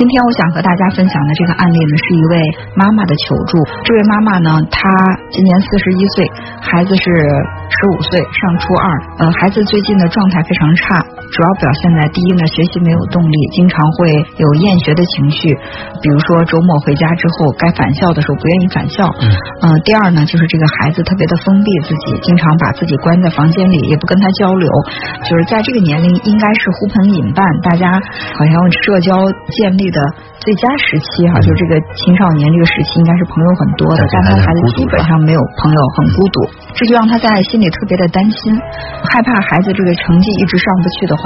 今天我想和大家分享的这个案例呢，是一位妈妈的求助。这位妈妈呢，她今年四十一岁，孩子是十五岁，上初二。呃，孩子最近的状态非常差，主要表现在第一呢，学习没有动力，经常会有厌学的情绪，比如说周末回家之后该返校的时候不愿意返校。嗯。第二呢，就是这个孩子特别的封闭自己，经常把自己关在房间里，也不跟他交流。就是在这个年龄，应该是呼朋引伴，大家好像社交建立的最佳时期哈，就这个青少年这个时期，应该是朋友很多的，但他孩子基本上没有朋友，很孤独，这就让他在心里特别的担心，害怕孩子这个成绩一直上不去的话。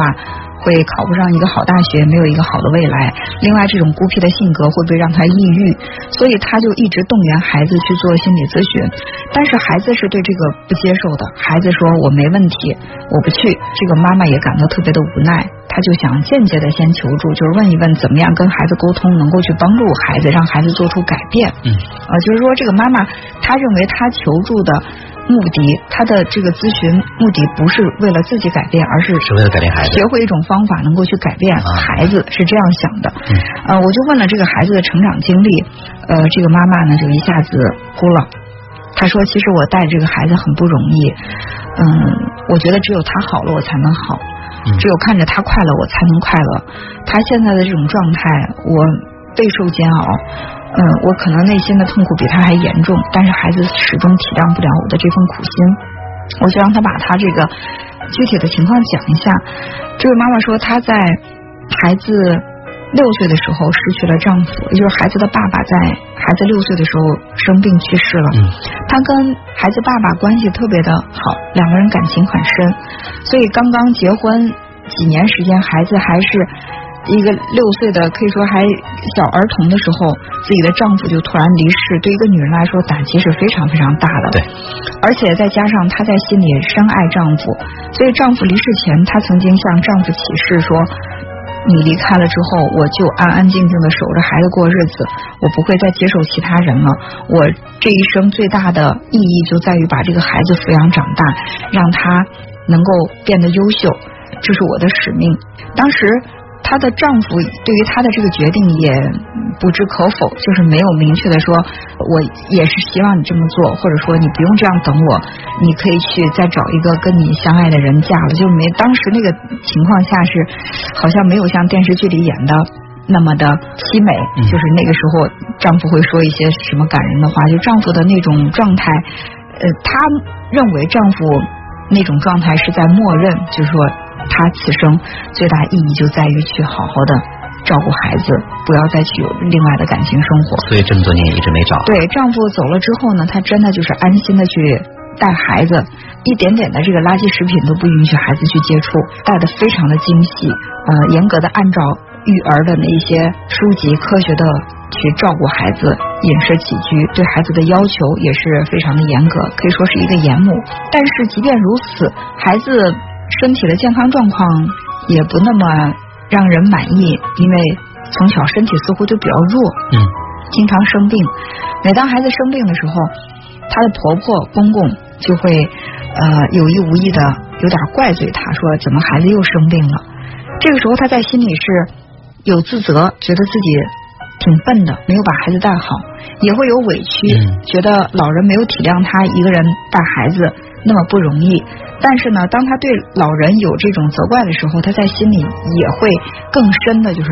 会考不上一个好大学，没有一个好的未来。另外，这种孤僻的性格会不会让他抑郁？所以他就一直动员孩子去做心理咨询。但是孩子是对这个不接受的。孩子说：“我没问题，我不去。”这个妈妈也感到特别的无奈，他就想间接的先求助，就是问一问怎么样跟孩子沟通，能够去帮助孩子，让孩子做出改变。嗯，啊，就是说这个妈妈，她认为她求助的。目的，他的这个咨询目的不是为了自己改变，而是是为了改变孩子，学会一种方法能够去改变孩子，是这样想的。呃，我就问了这个孩子的成长经历，呃，这个妈妈呢就一下子哭了。她说：“其实我带这个孩子很不容易，嗯，我觉得只有他好了，我才能好；只有看着他快乐，我才能快乐。他现在的这种状态，我备受煎熬。”嗯，我可能内心的痛苦比他还严重，但是孩子始终体谅不了我的这份苦心，我就让他把他这个具体的情况讲一下。这位妈妈说，她在孩子六岁的时候失去了丈夫，也就是孩子的爸爸在孩子六岁的时候生病去世了。嗯，她跟孩子爸爸关系特别的好，两个人感情很深，所以刚刚结婚几年时间，孩子还是。一个六岁的可以说还小儿童的时候，自己的丈夫就突然离世，对一个女人来说打击是非常非常大的。对，而且再加上她在心里深爱丈夫，所以丈夫离世前，她曾经向丈夫起誓说：“你离开了之后，我就安安静静的守着孩子过日子，我不会再接受其他人了。我这一生最大的意义就在于把这个孩子抚养长大，让他能够变得优秀，这是我的使命。”当时。她的丈夫对于她的这个决定也不置可否，就是没有明确的说，我也是希望你这么做，或者说你不用这样等我，你可以去再找一个跟你相爱的人嫁了，就没当时那个情况下是好像没有像电视剧里演的那么的凄美，就是那个时候丈夫会说一些什么感人的话，就丈夫的那种状态，呃，他认为丈夫那种状态是在默认，就是说。她此生最大意义就在于去好好的照顾孩子，不要再去有另外的感情生活。所以这么多年也一直没找。对，丈夫走了之后呢，她真的就是安心的去带孩子，一点点的这个垃圾食品都不允许孩子去接触，带的非常的精细，呃，严格的按照育儿的那一些书籍，科学的去照顾孩子饮食起居，对孩子的要求也是非常的严格，可以说是一个严母。但是即便如此，孩子。身体的健康状况也不那么让人满意，因为从小身体似乎就比较弱，嗯，经常生病。每当孩子生病的时候，她的婆婆公公就会呃有意无意的有点怪罪她，说怎么孩子又生病了？这个时候她在心里是有自责，觉得自己挺笨的，没有把孩子带好，也会有委屈，觉得老人没有体谅她一个人带孩子那么不容易。但是呢，当他对老人有这种责怪的时候，他在心里也会更深的，就是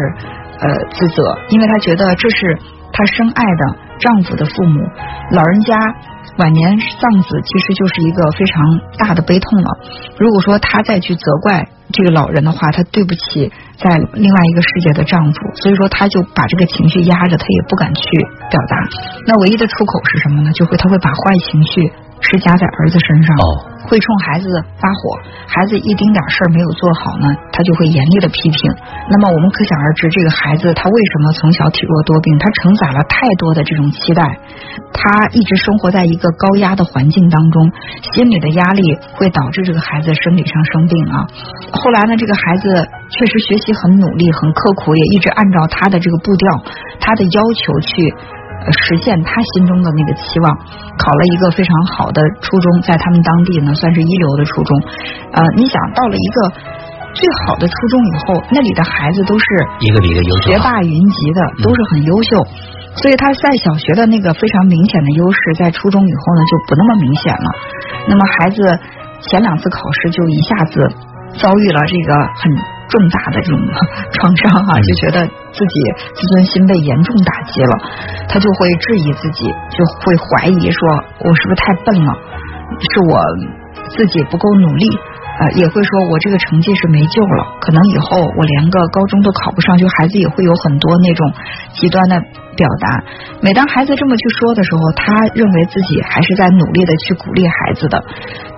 呃自责，因为他觉得这是他深爱的丈夫的父母，老人家晚年丧子，其实就是一个非常大的悲痛了。如果说他再去责怪这个老人的话，他对不起在另外一个世界的丈夫，所以说他就把这个情绪压着，他也不敢去表达。那唯一的出口是什么呢？就会他会把坏情绪。施加在儿子身上，会冲孩子发火，孩子一丁点事儿没有做好呢，他就会严厉的批评。那么我们可想而知，这个孩子他为什么从小体弱多病？他承载了太多的这种期待，他一直生活在一个高压的环境当中，心理的压力会导致这个孩子生理上生病啊。后来呢，这个孩子确实学习很努力、很刻苦，也一直按照他的这个步调、他的要求去。实现他心中的那个期望，考了一个非常好的初中，在他们当地呢算是一流的初中。呃，你想到了一个最好的初中以后，那里的孩子都是一个比一个优秀，学霸云集的，都是很优秀。所以他在小学的那个非常明显的优势，在初中以后呢就不那么明显了。那么孩子前两次考试就一下子遭遇了这个很重大的这种 创伤啊，就觉得自己自尊心被严重打击了，他就会质疑自己，就会怀疑说我是不是太笨了，是我自己不够努力。呃，也会说我这个成绩是没救了，可能以后我连个高中都考不上，就孩子也会有很多那种极端的表达。每当孩子这么去说的时候，他认为自己还是在努力的去鼓励孩子的。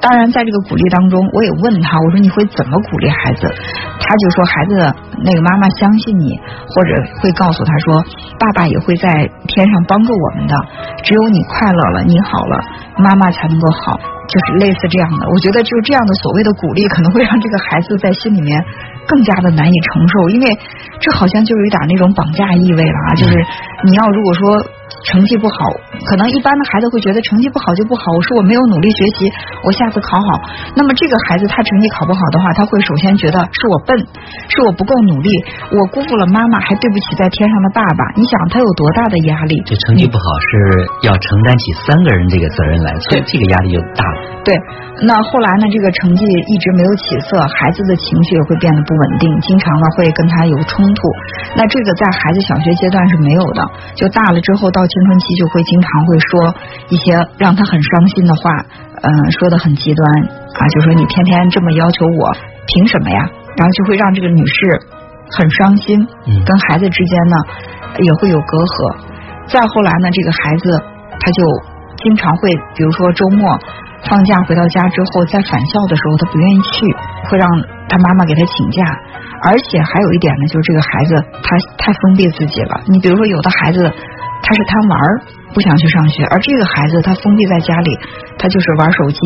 当然，在这个鼓励当中，我也问他，我说你会怎么鼓励孩子？他就说孩子的那个妈妈相信你，或者会告诉他说爸爸也会在天上帮助我们的。只有你快乐了，你好了，妈妈才能够好。就是类似这样的，我觉得就是这样的所谓的鼓励，可能会让这个孩子在心里面更加的难以承受，因为这好像就有一点那种绑架意味了啊！就是你要如果说。成绩不好，可能一般的孩子会觉得成绩不好就不好。我说我没有努力学习，我下次考好。那么这个孩子他成绩考不好的话，他会首先觉得是我笨，是我不够努力，我辜负了妈妈，还对不起在天上的爸爸。你想他有多大的压力？这成绩不好是要承担起三个人这个责任来，所以这个压力就大了。对，那后来呢？这个成绩一直没有起色，孩子的情绪也会变得不稳定，经常呢会跟他有冲突。那这个在孩子小学阶段是没有的，就大了之后到。青春期就会经常会说一些让他很伤心的话，嗯，说的很极端啊，就说你天天这么要求我，凭什么呀？然后就会让这个女士很伤心，跟孩子之间呢也会有隔阂。再后来呢，这个孩子他就经常会，比如说周末放假回到家之后，在返校的时候他不愿意去，会让他妈妈给他请假。而且还有一点呢，就是这个孩子他太封闭自己了。你比如说有的孩子。他是贪玩，不想去上学，而这个孩子他封闭在家里，他就是玩手机，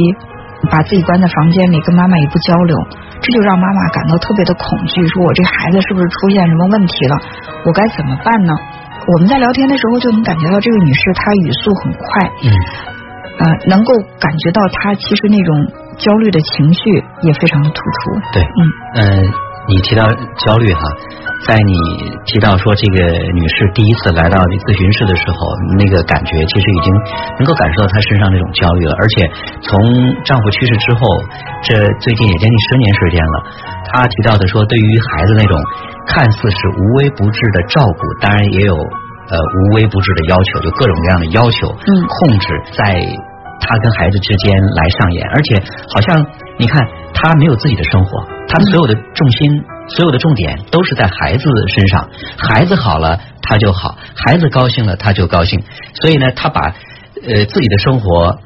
把自己关在房间里，跟妈妈也不交流，这就让妈妈感到特别的恐惧，说我这孩子是不是出现什么问题了？我该怎么办呢？我们在聊天的时候就能感觉到这个女士她语速很快，嗯，呃，能够感觉到她其实那种焦虑的情绪也非常的突出。对，嗯嗯，你提到焦虑哈。在你提到说这个女士第一次来到咨询室的时候，那个感觉其实已经能够感受到她身上那种焦虑了。而且从丈夫去世之后，这最近也将近十年时间了，她提到的说，对于孩子那种看似是无微不至的照顾，当然也有呃无微不至的要求，就各种各样的要求，嗯，控制在她跟孩子之间来上演。而且好像你看，她没有自己的生活，她所有的重心。所有的重点都是在孩子身上，孩子好了他就好，孩子高兴了他就高兴，所以呢，他把呃自己的生活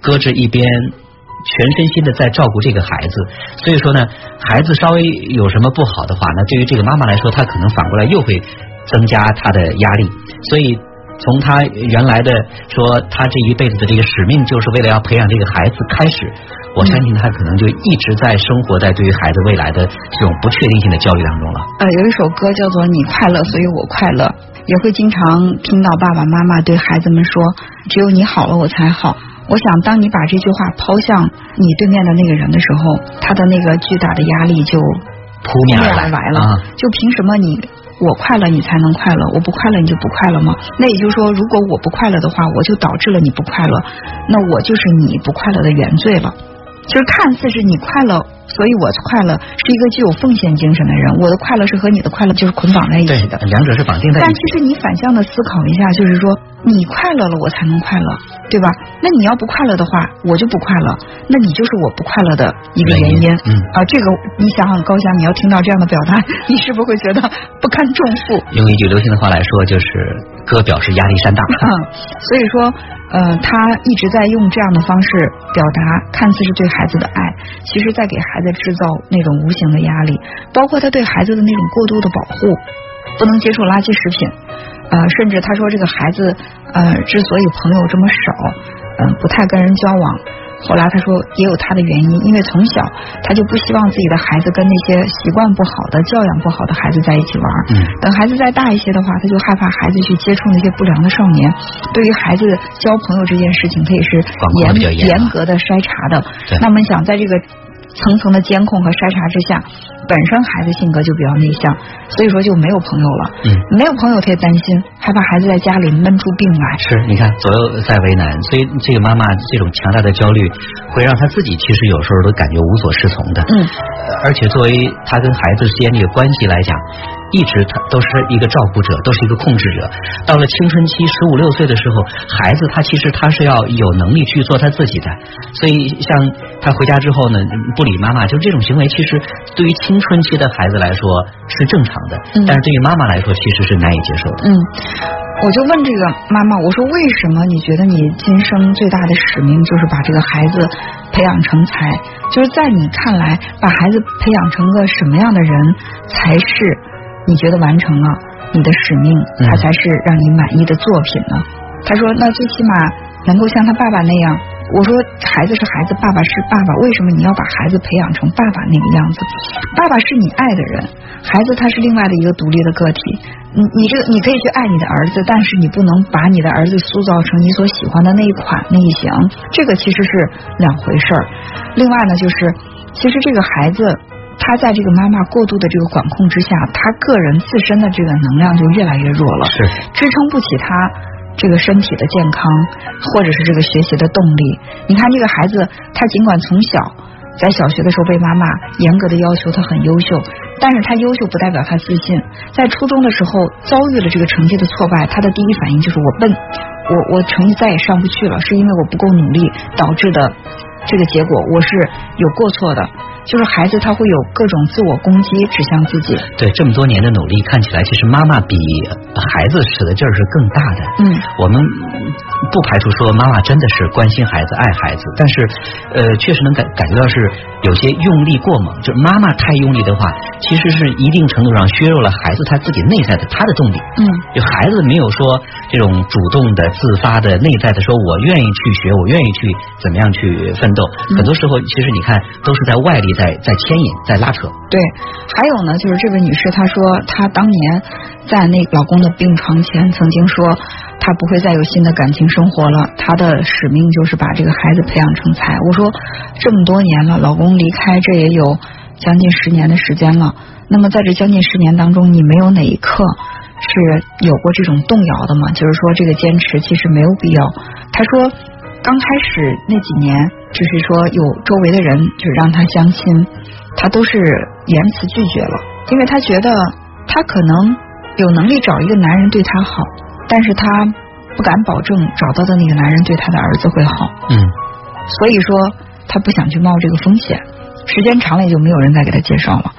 搁置一边，全身心的在照顾这个孩子。所以说呢，孩子稍微有什么不好的话，那对于这个妈妈来说，她可能反过来又会增加她的压力。所以从她原来的说，她这一辈子的这个使命，就是为了要培养这个孩子开始。我相信他可能就一直在生活在对于孩子未来的这种不确定性的焦虑当中了。呃，有一首歌叫做《你快乐，所以我快乐》，也会经常听到爸爸妈妈对孩子们说：“只有你好了，我才好。”我想，当你把这句话抛向你对面的那个人的时候，他的那个巨大的压力就扑面而来了。就凭什么你我快乐你才能快乐，我不快乐你就不快乐吗？那也就是说，如果我不快乐的话，我就导致了你不快乐，那我就是你不快乐的原罪了。就是看似是你快乐，所以我快乐是一个具有奉献精神的人。我的快乐是和你的快乐就是捆绑在一起的，两者是绑定在一起。但其实你反向的思考一下，就是说你快乐了，我才能快乐，对吧？那你要不快乐的话，我就不快乐，那你就是我不快乐的一个原因。嗯啊，这个你想想，高翔，你要听到这样的表达，你是不是会觉得不堪重负？用一句流行的话来说，就是哥表示压力山大。嗯，所以说。呃，他一直在用这样的方式表达，看似是对孩子的爱，其实在给孩子制造那种无形的压力，包括他对孩子的那种过度的保护，不能接受垃圾食品，呃，甚至他说这个孩子呃之所以朋友这么少，嗯，不太跟人交往。后来他说也有他的原因，因为从小他就不希望自己的孩子跟那些习惯不好的、教养不好的孩子在一起玩。嗯。等孩子再大一些的话，他就害怕孩子去接触那些不良的少年。对于孩子交朋友这件事情，他也是严严格的筛查的。那么想在这个层层的监控和筛查之下，本身孩子性格就比较内向，所以说就没有朋友了。嗯，没有朋友他也担心，害怕孩子在家里闷出病来。是，你看左右在为难，所以这个妈妈这种强大的焦虑，会让她自己其实有时候都感觉无所适从的。嗯，而且作为她跟孩子之间这个关系来讲。一直他都是一个照顾者，都是一个控制者。到了青春期十五六岁的时候，孩子他其实他是要有能力去做他自己的。所以像他回家之后呢，不理妈妈，就这种行为，其实对于青春期的孩子来说是正常的，但是对于妈妈来说其实是难以接受的。嗯，我就问这个妈妈，我说为什么你觉得你今生最大的使命就是把这个孩子培养成才？就是在你看来，把孩子培养成个什么样的人才是？你觉得完成了你的使命，他才是让你满意的作品呢？他说：“那最起码能够像他爸爸那样。”我说：“孩子是孩子，爸爸是爸爸，为什么你要把孩子培养成爸爸那个样子？爸爸是你爱的人，孩子他是另外的一个独立的个体。你你这个你可以去爱你的儿子，但是你不能把你的儿子塑造成你所喜欢的那一款那一型，这个其实是两回事儿。另外呢，就是其实这个孩子。”他在这个妈妈过度的这个管控之下，他个人自身的这个能量就越来越弱了，是支撑不起他这个身体的健康，或者是这个学习的动力。你看这个孩子，他尽管从小在小学的时候被妈妈严格的要求他很优秀，但是他优秀不代表他自信。在初中的时候遭遇了这个成绩的挫败，他的第一反应就是我笨，我我成绩再也上不去了，是因为我不够努力导致的这个结果，我是有过错的。就是孩子他会有各种自我攻击指向自己。对，这么多年的努力，看起来其实妈妈比孩子使的劲儿是更大的。嗯，我们不排除说妈妈真的是关心孩子、爱孩子，但是呃，确实能感感觉到是有些用力过猛。就是妈妈太用力的话，其实是一定程度上削弱了孩子他自己内在的他的动力。嗯，就孩子没有说这种主动的、自发的、内在的说，我愿意去学，我愿意去怎么样去奋斗。很多时候，其实你看都是在外力。在在牵引，在拉扯。对，还有呢，就是这位女士，她说她当年在那老公的病床前，曾经说她不会再有新的感情生活了，她的使命就是把这个孩子培养成才。我说这么多年了，老公离开，这也有将近十年的时间了。那么在这将近十年当中，你没有哪一刻是有过这种动摇的吗？就是说这个坚持其实没有必要。她说刚开始那几年。就是说，有周围的人就是让他相亲，他都是言辞拒绝了，因为他觉得他可能有能力找一个男人对他好，但是他不敢保证找到的那个男人对他的儿子会好。嗯，所以说他不想去冒这个风险，时间长了也就没有人再给他介绍了。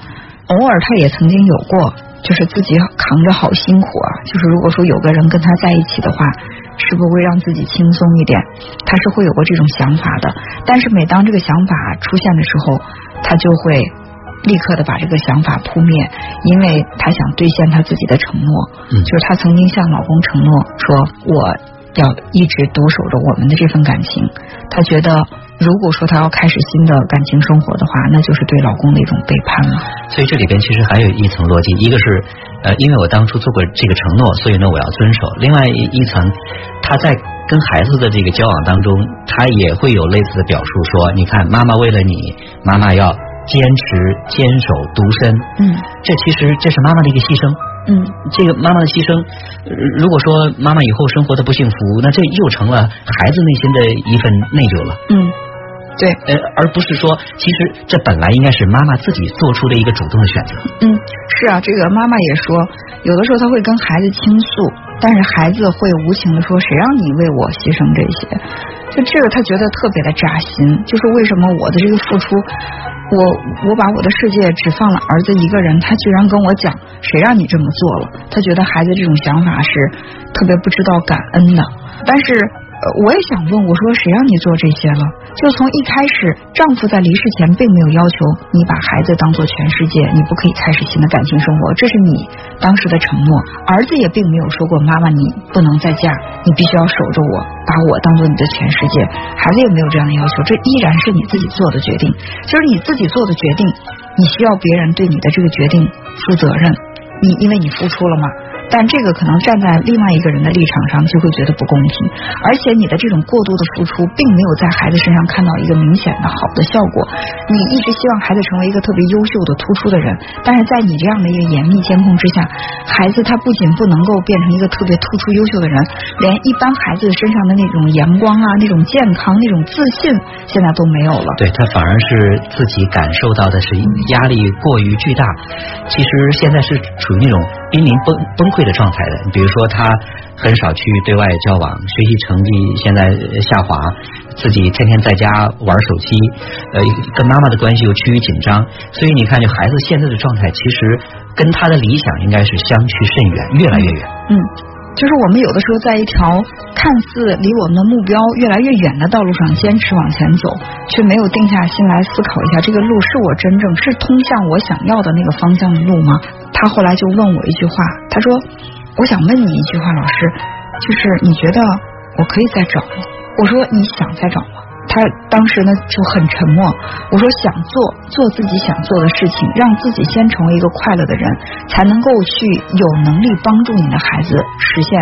偶尔他也曾经有过，就是自己扛着好辛苦啊，就是如果说有个人跟他在一起的话。是不是会让自己轻松一点？他是会有过这种想法的，但是每当这个想法出现的时候，他就会立刻的把这个想法扑灭，因为他想兑现他自己的承诺。嗯，就是他曾经向老公承诺说，我要一直独守着我们的这份感情。他觉得。如果说她要开始新的感情生活的话，那就是对老公的一种背叛了。所以这里边其实还有一层逻辑，一个是呃，因为我当初做过这个承诺，所以呢我要遵守。另外一层，她在跟孩子的这个交往当中，她也会有类似的表述，说你看妈妈为了你，妈妈要坚持坚守独身。嗯，这其实这是妈妈的一个牺牲。嗯，这个妈妈的牺牲，如果说妈妈以后生活的不幸福，那这又成了孩子内心的一份内疚了。嗯，对，呃，而不是说，其实这本来应该是妈妈自己做出的一个主动的选择。嗯，是啊，这个妈妈也说，有的时候她会跟孩子倾诉，但是孩子会无情的说：“谁让你为我牺牲这些？”就这个，他觉得特别的扎心，就是为什么我的这个付出。我我把我的世界只放了儿子一个人，他居然跟我讲，谁让你这么做了？他觉得孩子这种想法是特别不知道感恩的，但是。我也想问，我说谁让你做这些了？就从一开始，丈夫在离世前并没有要求你把孩子当做全世界，你不可以开始新的感情生活，这是你当时的承诺。儿子也并没有说过，妈妈你不能再嫁，你必须要守着我，把我当做你的全世界。孩子也没有这样的要求，这依然是你自己做的决定。就是你自己做的决定，你需要别人对你的这个决定负责任。你因为你付出了嘛。但这个可能站在另外一个人的立场上就会觉得不公平，而且你的这种过度的付出，并没有在孩子身上看到一个明显的好的效果。你一直希望孩子成为一个特别优秀的、突出的人，但是在你这样的一个严密监控之下，孩子他不仅不能够变成一个特别突出、优秀的人，连一般孩子身上的那种阳光啊、那种健康、那种自信，现在都没有了。对他反而是自己感受到的是压力过于巨大，其实现在是处于那种濒临崩崩溃的状态的。比如说他很少去对外交往，学习成绩现在下滑，自己天天在家玩手机，呃，跟妈妈的关系又趋于紧张，所以你看，这孩子现在的状态，其实跟他的理想应该是相去甚远，越来越远。嗯。就是我们有的时候在一条看似离我们的目标越来越远的道路上坚持往前走，却没有定下心来思考一下这个路是我真正是通向我想要的那个方向的路吗？他后来就问我一句话，他说：“我想问你一句话，老师，就是你觉得我可以再找吗？”我说：“你想再找吗？”他当时呢就很沉默。我说想做做自己想做的事情，让自己先成为一个快乐的人，才能够去有能力帮助你的孩子实现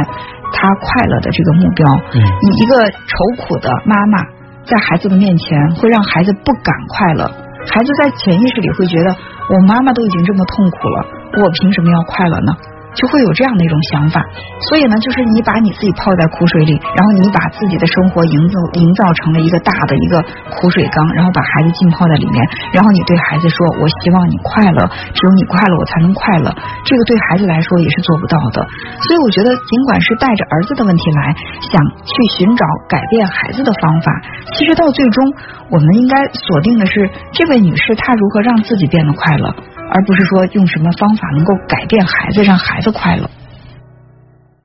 他快乐的这个目标。你一个愁苦的妈妈在孩子的面前会让孩子不敢快乐，孩子在潜意识里会觉得我妈妈都已经这么痛苦了，我凭什么要快乐呢？就会有这样的一种想法，所以呢，就是你把你自己泡在苦水里，然后你把自己的生活营造营造成了一个大的一个苦水缸，然后把孩子浸泡在里面，然后你对孩子说：“我希望你快乐，只有你快乐，我才能快乐。”这个对孩子来说也是做不到的。所以我觉得，尽管是带着儿子的问题来想去寻找改变孩子的方法，其实到最终，我们应该锁定的是这位女士她如何让自己变得快乐。而不是说用什么方法能够改变孩子，让孩子快乐。